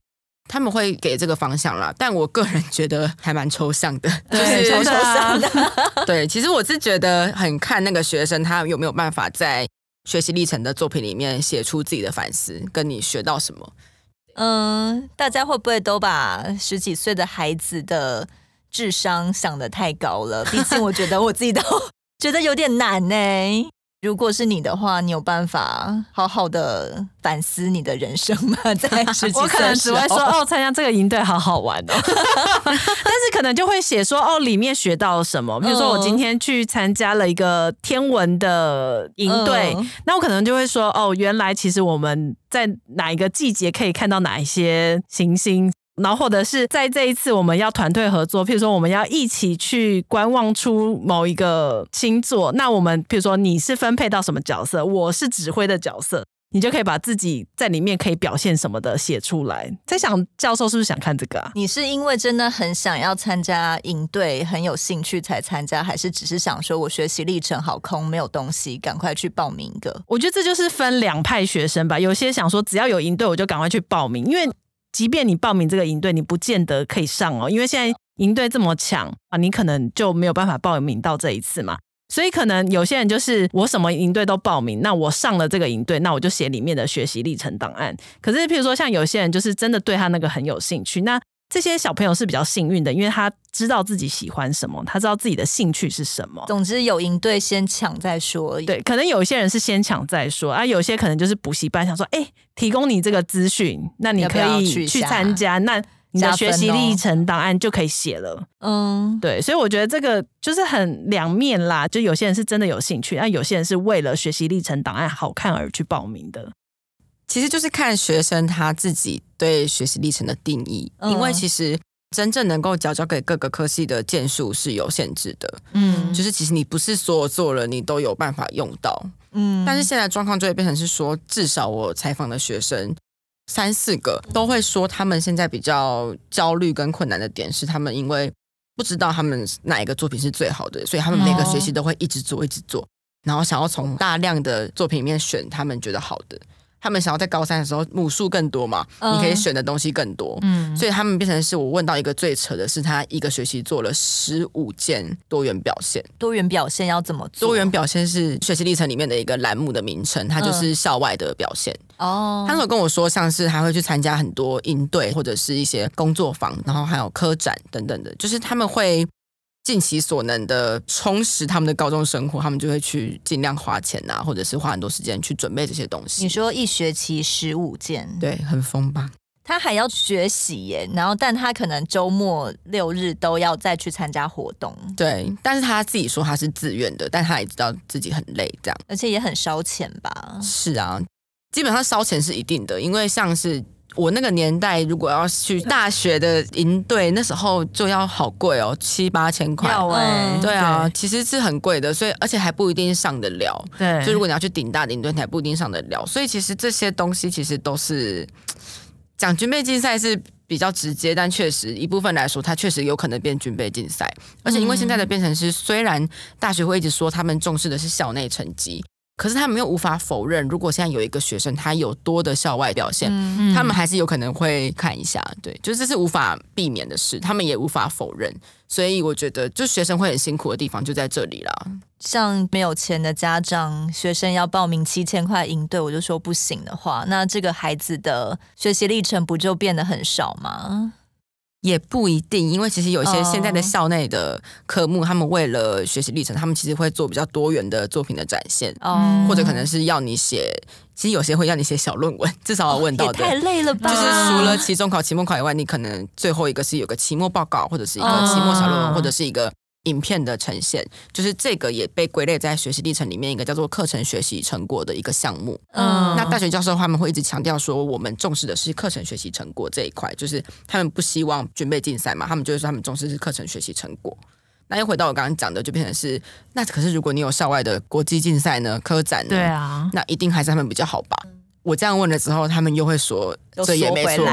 他们会给这个方向啦，[laughs] 但我个人觉得还蛮抽象的，就是抽象的。[laughs] 对，其实我是觉得很看那个学生他有没有办法在学习历程的作品里面写出自己的反思，跟你学到什么。嗯，大家会不会都把十几岁的孩子的智商想得太高了？毕竟我觉得我自己都 [laughs] 觉得有点难呢。如果是你的话，你有办法好好的反思你的人生吗？[laughs] 在十几岁我可能只会说哦，参加这个营队好好玩哦，[laughs] [laughs] 但是可能就会写说哦，里面学到了什么。比如说我今天去参加了一个天文的营队，嗯、那我可能就会说哦，原来其实我们在哪一个季节可以看到哪一些行星。然后，或者是在这一次我们要团队合作，譬如说我们要一起去观望出某一个星座，那我们譬如说你是分配到什么角色，我是指挥的角色，你就可以把自己在里面可以表现什么的写出来。在想教授是不是想看这个啊？你是因为真的很想要参加营队，很有兴趣才参加，还是只是想说我学习历程好空，没有东西，赶快去报名一个？我觉得这就是分两派学生吧。有些想说只要有营队我就赶快去报名，因为。即便你报名这个营队，你不见得可以上哦，因为现在营队这么强啊，你可能就没有办法报名到这一次嘛。所以可能有些人就是我什么营队都报名，那我上了这个营队，那我就写里面的学习历程档案。可是譬如说像有些人就是真的对他那个很有兴趣，那。这些小朋友是比较幸运的，因为他知道自己喜欢什么，他知道自己的兴趣是什么。总之，有赢队先抢再说。对，可能有一些人是先抢再说啊，有些可能就是补习班想说，哎，提供你这个资讯，那你可以去参加，那你的学习历程档案就可以写了。嗯，对，所以我觉得这个就是很两面啦，就有些人是真的有兴趣，那有些人是为了学习历程档案好看而去报名的。其实就是看学生他自己对学习历程的定义，嗯、因为其实真正能够缴交给各个科系的件数是有限制的。嗯，就是其实你不是所有做了你都有办法用到。嗯，但是现在状况就会变成是说，至少我采访的学生三四个都会说，他们现在比较焦虑跟困难的点是，他们因为不知道他们哪一个作品是最好的，所以他们每个学期都会一直做，一直做，然后想要从大量的作品里面选他们觉得好的。他们想要在高三的时候母数更多嘛，嗯、你可以选的东西更多，嗯，所以他们变成是我问到一个最扯的是，他一个学期做了十五件多元表现。多元表现要怎么做？多元表现是学习历程里面的一个栏目的名称，它就是校外的表现。哦、嗯，他有跟我说，像是还会去参加很多营队或者是一些工作坊，然后还有科展等等的，就是他们会。尽其所能的充实他们的高中生活，他们就会去尽量花钱啊，或者是花很多时间去准备这些东西。你说一学期十五件，对，很疯吧？他还要学习耶，然后但他可能周末六日都要再去参加活动。对，但是他自己说他是自愿的，但他也知道自己很累，这样，而且也很烧钱吧？是啊，基本上烧钱是一定的，因为像是。我那个年代，如果要去大学的营队，那时候就要好贵哦，七八千块。要欸、对啊，对其实是很贵的，所以而且还不一定上得了。对，所以如果你要去顶大的营队，你还不一定上得了。所以其实这些东西其实都是讲军备竞赛是比较直接，但确实一部分来说，它确实有可能变军备竞赛。而且因为现在的变成是，虽然大学会一直说他们重视的是校内成绩。可是他们又无法否认，如果现在有一个学生他有多的校外表现，嗯、他们还是有可能会看一下，对，就是这是无法避免的事，他们也无法否认。所以我觉得，就学生会很辛苦的地方就在这里啦。像没有钱的家长，学生要报名七千块营队，我就说不行的话，那这个孩子的学习历程不就变得很少吗？也不一定，因为其实有一些现在的校内的科目，他们为了学习历程，他们其实会做比较多元的作品的展现，哦，或者可能是要你写，其实有些会要你写小论文，至少要问到的，也太累了吧？就是除了期中考、期末考以外，你可能最后一个是有个期末报告，或者是一个期末小论文，或者是一个。影片的呈现，就是这个也被归类在学习历程里面一个叫做课程学习成果的一个项目。嗯，那大学教授他们会一直强调说，我们重视的是课程学习成果这一块，就是他们不希望军备竞赛嘛，他们就是说他们重视是课程学习成果。那又回到我刚刚讲的，就变成是那可是如果你有校外的国际竞赛呢、科展呢，对啊，那一定还是他们比较好吧？我这样问了之后，他们又会说这也没错，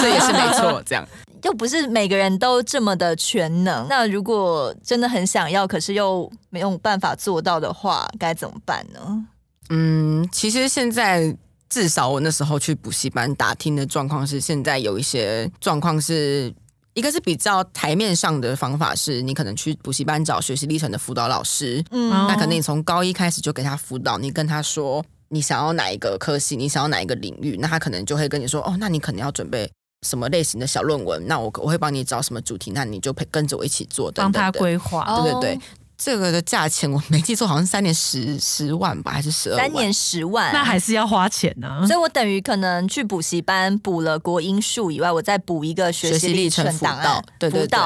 这也是没错，[laughs] 这样又不是每个人都这么的全能。那如果真的很想要，可是又没有办法做到的话，该怎么办呢？嗯，其实现在至少我那时候去补习班打听的状况是，现在有一些状况是一个是比较台面上的方法，是你可能去补习班找学习历程的辅导老师，嗯，那可能你从高一开始就给他辅导，你跟他说。你想要哪一个科系？你想要哪一个领域？那他可能就会跟你说：“哦，那你可能要准备什么类型的小论文？那我我会帮你找什么主题？那你就陪跟着我一起做等等，帮他规划。对对对，这个的价钱我没记错，好像三年十十万吧，还是十二万？三年十万，那还是要花钱呢、啊。所以我等于可能去补习班补了国英数以外，我再补一个学习历程辅导，对对对，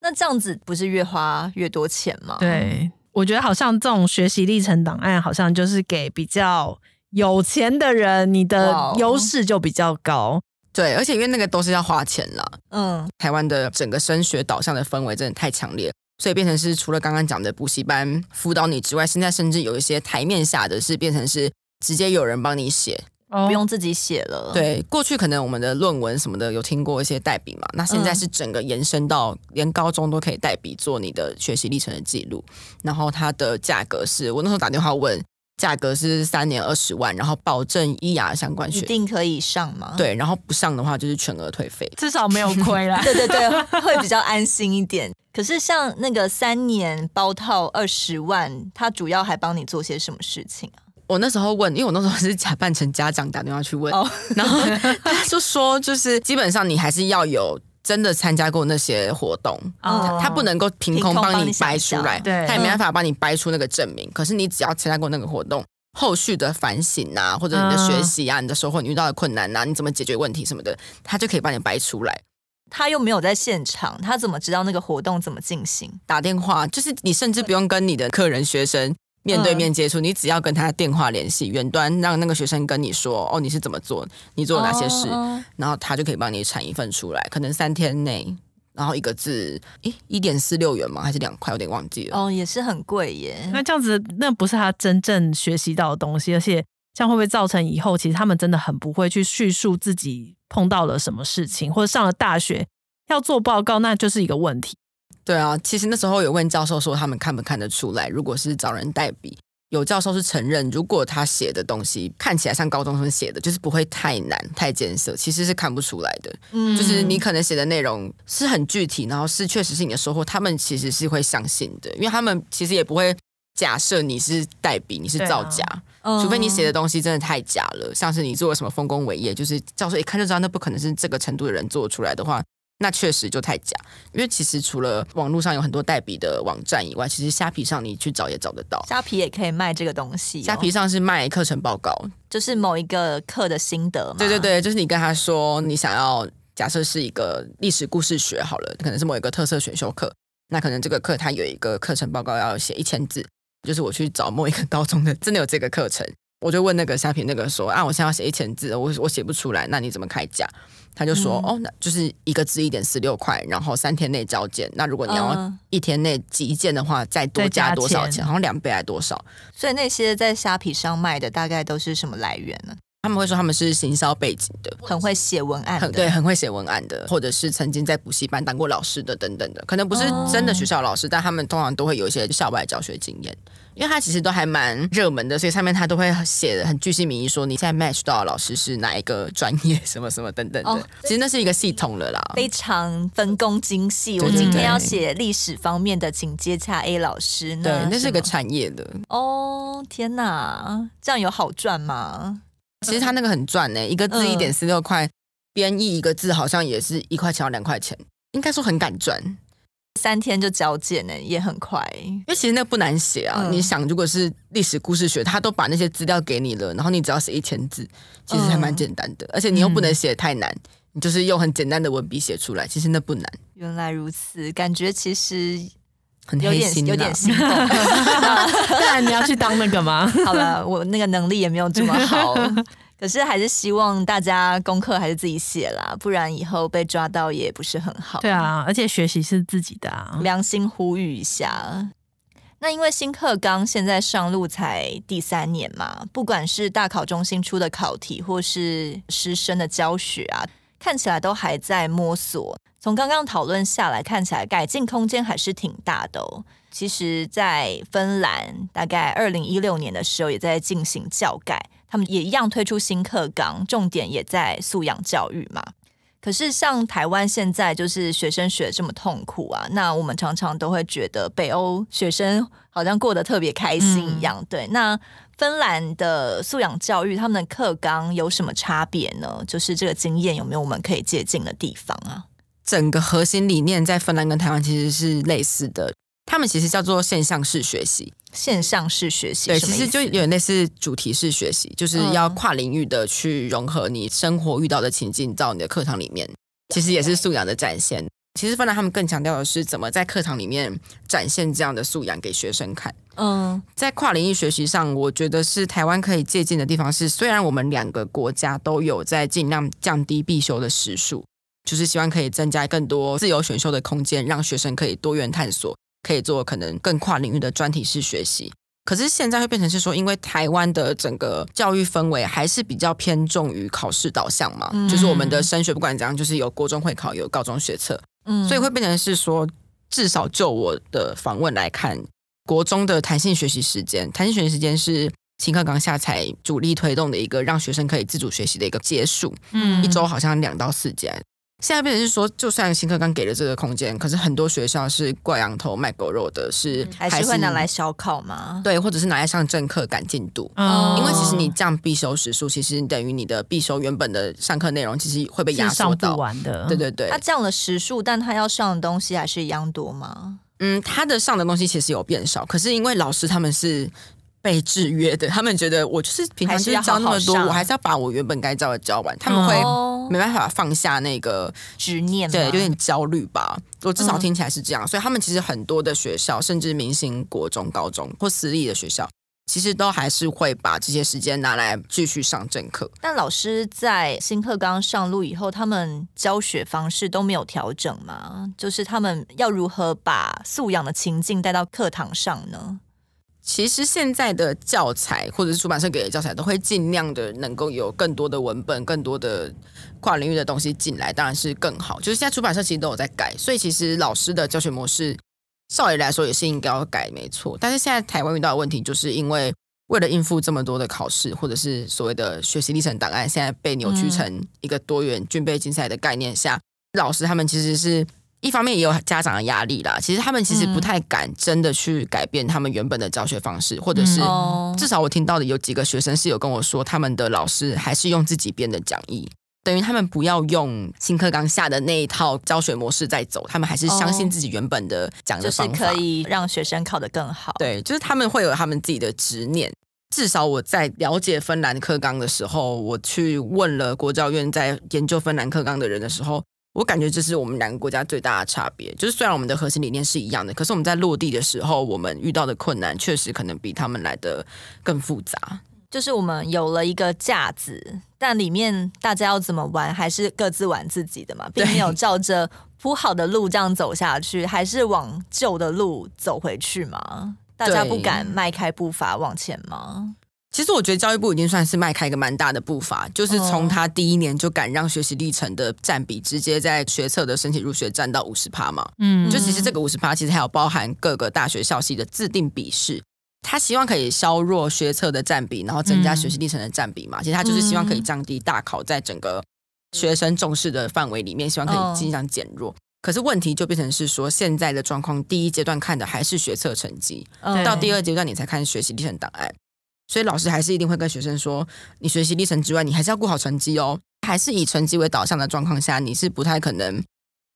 那这样子不是越花越多钱吗？对。我觉得好像这种学习历程档案，好像就是给比较有钱的人，你的优势就比较高。对，而且因为那个都是要花钱了。嗯，台湾的整个升学导向的氛围真的太强烈，所以变成是除了刚刚讲的补习班辅导你之外，现在甚至有一些台面下的是变成是直接有人帮你写。不用自己写了。对，过去可能我们的论文什么的有听过一些代笔嘛，那现在是整个延伸到连高中都可以代笔做你的学习历程的记录。然后它的价格是我那时候打电话问，价格是三年二十万，然后保证医牙相关学，一定可以上吗？对，然后不上的话就是全额退费，至少没有亏啦。对 [laughs] 对对，[laughs] 会比较安心一点。可是像那个三年包套二十万，他主要还帮你做些什么事情啊？我那时候问，因为我那时候是假扮成家长打电话去问，oh. 然后他就说，就是基本上你还是要有真的参加过那些活动，oh. 他不能够凭空帮你掰出来，对，他也没办法帮你掰出那个证明。可是你只要参加过那个活动，后续的反省啊，或者你的学习啊，你的收获，你遇到的困难啊，你怎么解决问题什么的，他就可以帮你掰出来。他又没有在现场，他怎么知道那个活动怎么进行？打电话，就是你甚至不用跟你的客人学生。面对面接触，你只要跟他电话联系，远端让那个学生跟你说，哦，你是怎么做，你做了哪些事，然后他就可以帮你产一份出来，可能三天内，然后一个字，诶，一点四六元吗？还是两块？有点忘记了。哦，也是很贵耶。那这样子，那不是他真正学习到的东西，而且这样会不会造成以后其实他们真的很不会去叙述自己碰到了什么事情，或者上了大学要做报告，那就是一个问题。对啊，其实那时候有问教授说，他们看不看得出来？如果是找人代笔，有教授是承认，如果他写的东西看起来像高中生写的，就是不会太难、太艰涩，其实是看不出来的。嗯，就是你可能写的内容是很具体，然后是确实是你的收获，他们其实是会相信的，因为他们其实也不会假设你是代笔，你是造假，啊、除非你写的东西真的太假了，像是你做了什么丰功伟业，就是教授一看就知道那不可能是这个程度的人做出来的话。那确实就太假，因为其实除了网络上有很多代笔的网站以外，其实虾皮上你去找也找得到。虾皮也可以卖这个东西，哦，虾皮上是卖课程报告，就是某一个课的心得嘛。对对对，就是你跟他说你想要，假设是一个历史故事学好了，可能是某一个特色选修课，那可能这个课它有一个课程报告要写一千字，就是我去找某一个高中的真的有这个课程，我就问那个虾皮那个说啊，我现在要写一千字，我我写不出来，那你怎么开价？他就说：“嗯、哦，那就是一个字一点四六块，然后三天内交件。那如果你要一天内急件的话，再多加多少钱？钱好像两倍还多少？所以那些在虾皮上卖的，大概都是什么来源呢？他们会说他们是行销背景的，很会写文案的，对，很会写文案的，或者是曾经在补习班当过老师的等等的，可能不是真的学校老师，哦、但他们通常都会有一些校外教学经验。”因为他其实都还蛮热门的，所以上面他都会写的很具细名义，说你现在 match 到的老师是哪一个专业，什么什么等等的。哦、其实那是一个系统了啦，非常分工精细。我今天要写历史方面的，请接洽 A 老师。对，那是一个产业的。哦，天哪，这样有好赚吗？其实他那个很赚呢、欸，一个字一点四六块，编译一个字好像也是一块钱到两块钱，应该说很敢赚。三天就交件呢，也很快。因为其实那不难写啊。嗯、你想，如果是历史故事学，他都把那些资料给你了，然后你只要写一千字，其实还蛮简单的。嗯、而且你又不能写太难，你就是用很简单的文笔写出来，其实那不难。原来如此，感觉其实很黑心，有点心动。[laughs] 当然你要去当那个吗？[laughs] 好了，我那个能力也没有这么好。[laughs] 可是还是希望大家功课还是自己写啦，不然以后被抓到也不是很好。对啊，而且学习是自己的啊，良心呼吁一下。那因为新课纲现在上路才第三年嘛，不管是大考中心出的考题，或是师生的教学啊，看起来都还在摸索。从刚刚讨论下来，看起来改进空间还是挺大的哦。其实，在芬兰，大概二零一六年的时候，也在进行教改，他们也一样推出新课纲，重点也在素养教育嘛。可是像台湾现在就是学生学这么痛苦啊，那我们常常都会觉得北欧学生好像过得特别开心一样。嗯、对，那芬兰的素养教育他们的课纲有什么差别呢？就是这个经验有没有我们可以借鉴的地方啊？整个核心理念在芬兰跟台湾其实是类似的，他们其实叫做现象式学习。现象式学习，对，其实就有点类似主题式学习，就是要跨领域的去融合你生活遇到的情境到你的课堂里面，其实也是素养的展现。其实，芬兰他们更强调的是怎么在课堂里面展现这样的素养给学生看。嗯，在跨领域学习上，我觉得是台湾可以借鉴的地方是，虽然我们两个国家都有在尽量降低必修的时数，就是希望可以增加更多自由选修的空间，让学生可以多元探索。可以做可能更跨领域的专题式学习，可是现在会变成是说，因为台湾的整个教育氛围还是比较偏重于考试导向嘛，嗯、就是我们的升学不管怎样，就是有国中会考，有高中学测，嗯，所以会变成是说，至少就我的访问来看，国中的弹性学习时间，弹性学习时间是新课纲下才主力推动的一个让学生可以自主学习的一个结束，嗯，一周好像两到四节。现在变成是说，就算新课纲给了这个空间，可是很多学校是挂羊头卖狗肉的，是还是会拿来小考吗？对，或者是拿来上正课赶进度。哦，因为其实你降必修时数，其实等于你的必修原本的上课内容，其实会被压缩到。完的。对对对。他降了时数，但他要上的东西还是一样多吗？嗯，他的上的东西其实有变少，可是因为老师他们是。被制约的，他们觉得我就是平常就是教那么多，还我还是要把我原本该教的教完。他们会没办法放下那个执念，对，有点焦虑吧。我至少听起来是这样，嗯、所以他们其实很多的学校，甚至明星国中、高中或私立的学校，其实都还是会把这些时间拿来继续上正课。但老师在新课纲上路以后，他们教学方式都没有调整吗？就是他们要如何把素养的情境带到课堂上呢？其实现在的教材或者是出版社给的教材，都会尽量的能够有更多的文本、更多的跨领域的东西进来，当然是更好。就是现在出版社其实都有在改，所以其实老师的教学模式，少爷来说也是应该要改，没错。但是现在台湾遇到的问题，就是因为为了应付这么多的考试，或者是所谓的学习历程档案，现在被扭曲成一个多元军备竞赛的概念下，嗯、老师他们其实是。一方面也有家长的压力啦，其实他们其实不太敢真的去改变他们原本的教学方式，嗯、或者是至少我听到的有几个学生是有跟我说，他们的老师还是用自己编的讲义，等于他们不要用新课纲下的那一套教学模式在走，他们还是相信自己原本的讲的方法，就是可以让学生考得更好。对，就是他们会有他们自己的执念。至少我在了解芬兰课纲的时候，我去问了国教院在研究芬兰课纲的人的时候。我感觉这是我们两个国家最大的差别，就是虽然我们的核心理念是一样的，可是我们在落地的时候，我们遇到的困难确实可能比他们来的更复杂。就是我们有了一个架子，但里面大家要怎么玩，还是各自玩自己的嘛，并没有照着铺好的路这样走下去，还是往旧的路走回去嘛？大家不敢迈开步伐往前吗？其实我觉得教育部已经算是迈开一个蛮大的步伐，就是从他第一年就敢让学习历程的占比直接在学测的申请入学占到五十趴嘛。嗯，就其实这个五十趴其实还有包含各个大学校系的自定笔试，他希望可以削弱学测的占比，然后增加学习历程的占比嘛。其实他就是希望可以降低大考在整个学生重视的范围里面，希望可以尽量减弱。可是问题就变成是说，现在的状况，第一阶段看的还是学测成绩，到第二阶段你才看学习历程档案。所以老师还是一定会跟学生说，你学习历程之外，你还是要顾好成绩哦。还是以成绩为导向的状况下，你是不太可能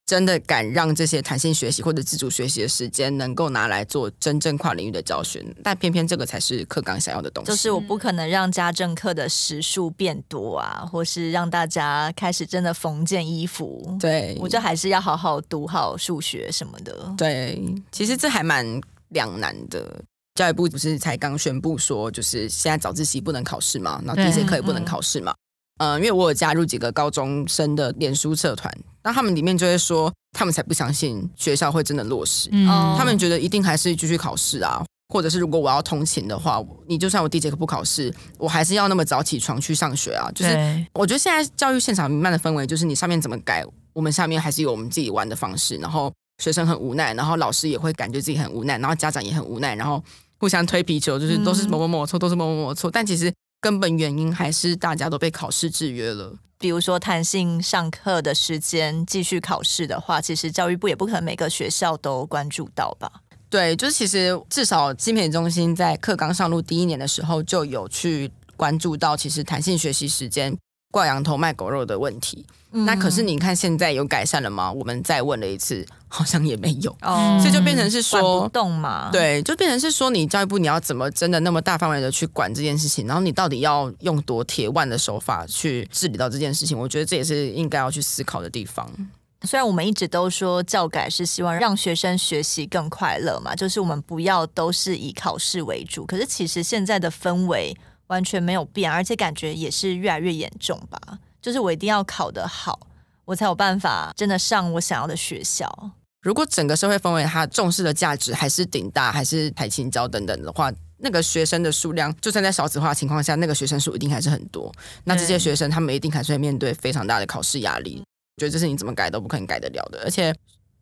真的敢让这些弹性学习或者自主学习的时间能够拿来做真正跨领域的教学。但偏偏这个才是课纲想要的东西。就是我不可能让家政课的时数变多啊，或是让大家开始真的缝件衣服。对，我就还是要好好读好数学什么的。对，其实这还蛮两难的。教育部不是才刚宣布说，就是现在早自习不能考试嘛，然后第一节课也不能考试嘛。嗯、呃，因为我有加入几个高中生的脸书社团，那他们里面就会说，他们才不相信学校会真的落实，嗯，他们觉得一定还是继续考试啊。或者是如果我要通勤的话，你就算我第一节课不考试，我还是要那么早起床去上学啊。就是我觉得现在教育现场弥漫的氛围，就是你上面怎么改，我们下面还是有我们自己玩的方式。然后学生很无奈，然后老师也会感觉自己很无奈，然后家长也很无奈，然后互相推皮球，就是都是某某某错，都是某某某错。但其实根本原因还是大家都被考试制约了。比如说弹性上课的时间继续考试的话，其实教育部也不可能每个学校都关注到吧。对，就是其实至少精品中心在课纲上路第一年的时候就有去关注到，其实弹性学习时间挂羊头卖狗肉的问题。嗯、那可是你看现在有改善了吗？我们再问了一次，好像也没有。哦，所以就变成是说，不动嘛。对，就变成是说，你教育部你要怎么真的那么大范围的去管这件事情？然后你到底要用多铁腕的手法去治理到这件事情？我觉得这也是应该要去思考的地方。虽然我们一直都说教改是希望让学生学习更快乐嘛，就是我们不要都是以考试为主，可是其实现在的氛围完全没有变，而且感觉也是越来越严重吧。就是我一定要考得好，我才有办法真的上我想要的学校。如果整个社会氛围它重视的价值还是顶大，还是台清交等等的话，那个学生的数量就算在少子化情况下，那个学生数一定还是很多。那这些学生他们一定还是会面对非常大的考试压力。觉得这是你怎么改都不可能改得了的，而且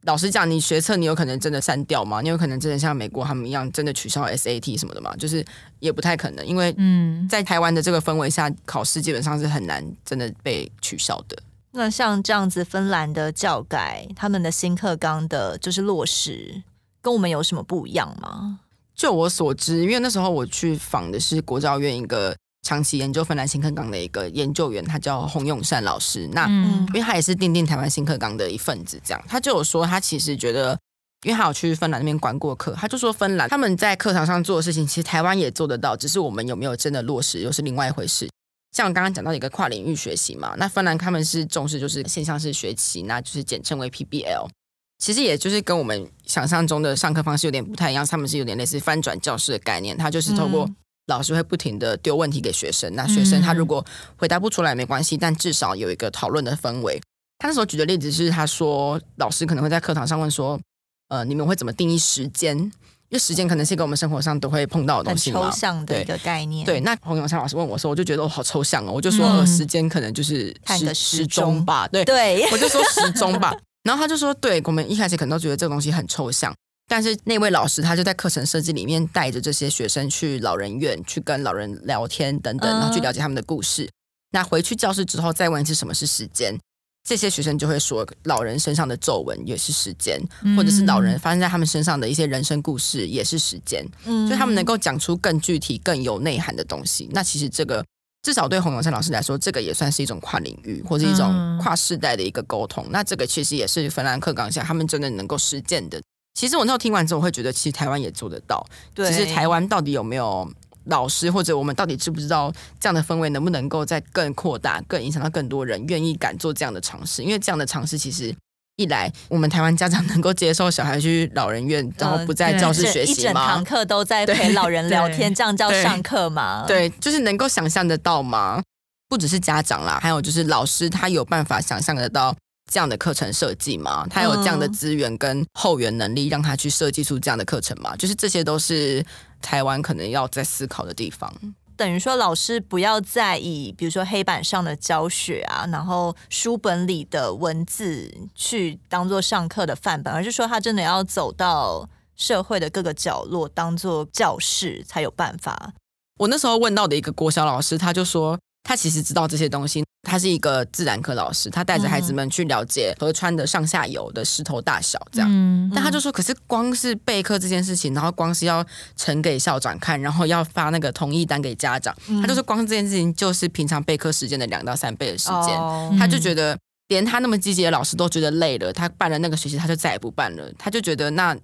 老实讲，你学测你有可能真的删掉吗？你有可能真的像美国他们一样真的取消 SAT 什么的吗？就是也不太可能，因为嗯，在台湾的这个氛围下，考试基本上是很难真的被取消的。那像这样子，芬兰的教改，他们的新课纲的就是落实，跟我们有什么不一样吗？就我所知，因为那时候我去访的是国教院一个。长期研究芬兰新课纲的一个研究员，他叫洪永善老师。那嗯因为他也是订定台湾新课纲的一份子，这样他就有说，他其实觉得，因为他有去芬兰那边观过课，他就说芬兰他们在课堂上做的事情，其实台湾也做得到，只是我们有没有真的落实，又是另外一回事。像我刚刚讲到一个跨领域学习嘛，那芬兰他们是重视就是线上式学习，那就是简称为 PBL，其实也就是跟我们想象中的上课方式有点不太一样，他们是有点类似翻转教室的概念，他就是透过。老师会不停的丢问题给学生，那学生他如果回答不出来没关系，但至少有一个讨论的氛围。他那时候举的例子是，他说老师可能会在课堂上问说，呃，你们会怎么定义时间？因为时间可能是一个我们生活上都会碰到的东西嘛，抽象的一个概念。对，那洪永昌老师问我说，我就觉得我好抽象哦，我就说、嗯、时间可能就是时时钟吧，对对，我就说时钟吧。[laughs] 然后他就说，对，我们一开始可能都觉得这个东西很抽象。但是那位老师他就在课程设计里面带着这些学生去老人院，去跟老人聊天等等，然后去了解他们的故事。那回去教室之后再问一次什么是时间，这些学生就会说老人身上的皱纹也是时间，或者是老人发生在他们身上的一些人生故事也是时间。嗯，所以他们能够讲出更具体、更有内涵的东西。那其实这个至少对洪永山老师来说，这个也算是一种跨领域或者一种跨世代的一个沟通。那这个其实也是芬兰课纲下他们真的能够实践的。其实我那时候听完之后，我会觉得其实台湾也做得到。对，只是台湾到底有没有老师，或者我们到底知不知道这样的氛围能不能够再更扩大，更影响到更多人愿意敢做这样的尝试？因为这样的尝试其实一来，我们台湾家长能够接受小孩去老人院，然后不在教室学习吗？一整堂课都在陪老人聊天，这样叫上课吗？对，就是能够想象得到吗？不只是家长啦，还有就是老师，他有办法想象得到。这样的课程设计吗？他有这样的资源跟后援能力，让他去设计出这样的课程吗？就是这些都是台湾可能要在思考的地方。等于说，老师不要再以比如说黑板上的教学啊，然后书本里的文字去当做上课的范本，而是说他真的要走到社会的各个角落，当做教室才有办法。我那时候问到的一个国小老师，他就说。他其实知道这些东西，他是一个自然科老师，他带着孩子们去了解河川的上下游的石头大小，这样。嗯嗯、但他就说，可是光是备课这件事情，然后光是要呈给校长看，然后要发那个同意单给家长，嗯、他就说光这件事情就是平常备课时间的两到三倍的时间。哦、他就觉得连他那么积极的老师都觉得累了，他办了那个学习，他就再也不办了。他就觉得那。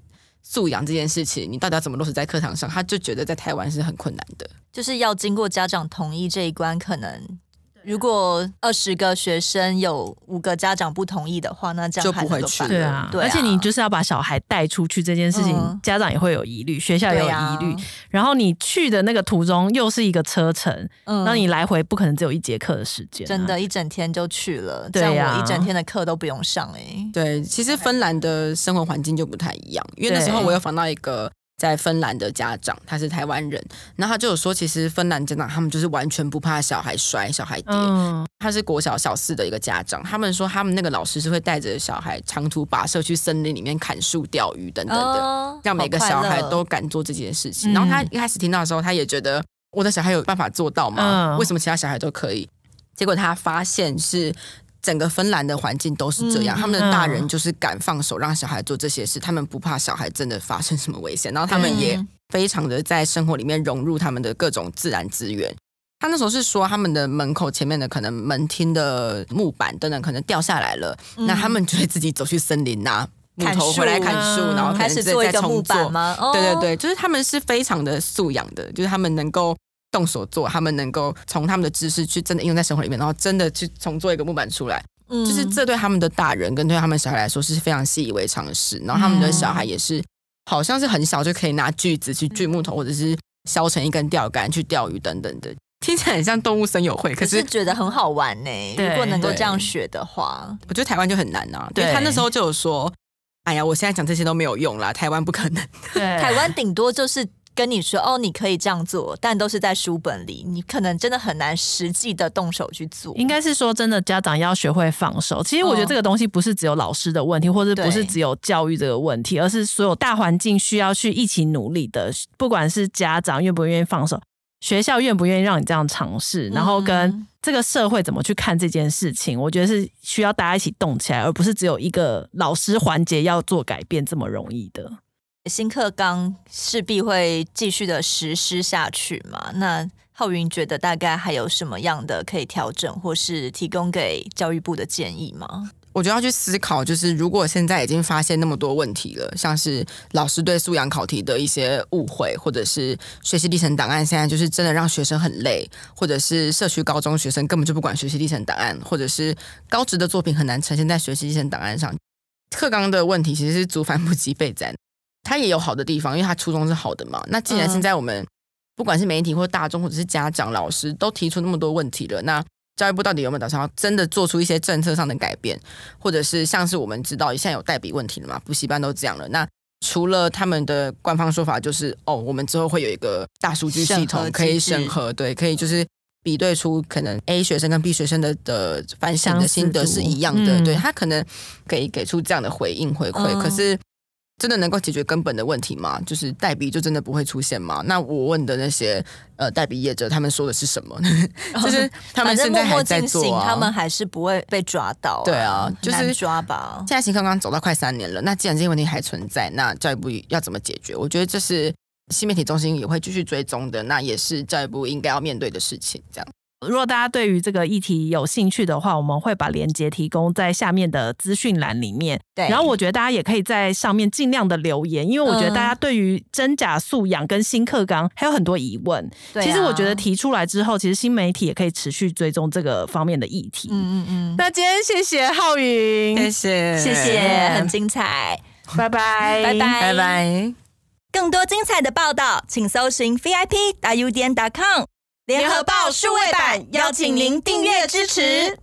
素养这件事情，你到底要怎么落实在课堂上？他就觉得在台湾是很困难的，就是要经过家长同意这一关，可能如果二十个学生有五个家长不同意的话，那这样就不会去。对啊，对啊，而且你就是要把小孩带出去这件事情，嗯、家长也会有疑虑，学校也有疑虑。啊、然后你去的那个途中又是一个车程，嗯，那你来回不可能只有一节课的时间、啊，真的，一整天就去了。对呀、啊，我一整天的课都不用上哎、欸。对，其实芬兰的生活环境就不太一样，因为那时候我有访到一个。在芬兰的家长，他是台湾人，然后他就有说，其实芬兰家长他们就是完全不怕小孩摔、小孩跌。嗯、他是国小小四的一个家长，他们说他们那个老师是会带着小孩长途跋涉去森林里面砍树、钓鱼等等的，哦、让每个小孩都敢做这件事情。然后他一开始听到的时候，他也觉得我的小孩有办法做到吗？嗯、为什么其他小孩都可以？结果他发现是。整个芬兰的环境都是这样，嗯、他们的大人就是敢放手让小孩做这些事，嗯、他们不怕小孩真的发生什么危险，然后他们也非常的在生活里面融入他们的各种自然资源。他那时候是说，他们的门口前面的可能门厅的木板等等可能掉下来了，嗯、那他们就会自己走去森林呐木头回来砍树，砍然后开始做一个木板吗？对对对，就是他们是非常的素养的，就是他们能够。动手做，他们能够从他们的知识去真的应用在生活里面，然后真的去重做一个木板出来，嗯，就是这对他们的大人跟对他们小孩来说是非常习以为常的事。然后他们的小孩也是，好像是很小就可以拿锯子去锯木头，或者是削成一根钓竿去钓鱼等等的，听起来很像动物森友会，可是，觉得很好玩呢。对如果能够这样学的话，我觉得台湾就很难啊。对，他那时候就有说：“哎呀，我现在讲这些都没有用啦，台湾不可能。”对，[laughs] 台湾顶多就是。跟你说哦，你可以这样做，但都是在书本里，你可能真的很难实际的动手去做。应该是说，真的家长要学会放手。其实我觉得这个东西不是只有老师的问题，哦、或者不是只有教育这个问题，而是所有大环境需要去一起努力的。不管是家长愿不愿意放手，学校愿不愿意让你这样尝试，然后跟这个社会怎么去看这件事情，我觉得是需要大家一起动起来，而不是只有一个老师环节要做改变这么容易的。新课纲势必会继续的实施下去嘛？那浩云觉得大概还有什么样的可以调整，或是提供给教育部的建议吗？我觉得要去思考，就是如果现在已经发现那么多问题了，像是老师对素养考题的一些误会，或者是学习历程档案现在就是真的让学生很累，或者是社区高中学生根本就不管学习历程档案，或者是高职的作品很难呈现在学习历程档案上，课纲的问题其实是族繁不及备载。他也有好的地方，因为他初衷是好的嘛。那既然现在我们不管是媒体或大众，或者是家长、老师都提出那么多问题了，那教育部到底有没有打算要真的做出一些政策上的改变，或者是像是我们知道现在有代笔问题了嘛？补习班都这样了。那除了他们的官方说法，就是哦，我们之后会有一个大数据系统可以审核，对，可以就是比对出可能 A 学生跟 B 学生的的反省的心得是一样的。嗯、对他可能可以给出这样的回应回馈，嗯、可是。真的能够解决根本的问题吗？就是代笔就真的不会出现吗？那我问的那些呃代笔业者，他们说的是什么？[laughs] 就是他们现在还在做、啊，他们还是不会被抓到、啊。对啊，就是抓吧。现在行刚刚走到快三年了，那既然这些问题还存在，那教育部要怎么解决？我觉得这是新媒体中心也会继续追踪的，那也是教育部应该要面对的事情。这样。如果大家对于这个议题有兴趣的话，我们会把链接提供在下面的资讯栏里面。对，然后我觉得大家也可以在上面尽量的留言，因为我觉得大家对于真假素养跟新课纲还有很多疑问。对啊，其实我觉得提出来之后，其实新媒体也可以持续追踪这个方面的议题。嗯嗯嗯。那今天谢谢浩云，谢谢谢谢，很精彩。[laughs] 拜拜拜拜拜拜。更多精彩的报道，请搜寻 VIP 大 U 点 com。联合报数位版，邀请您订阅支持。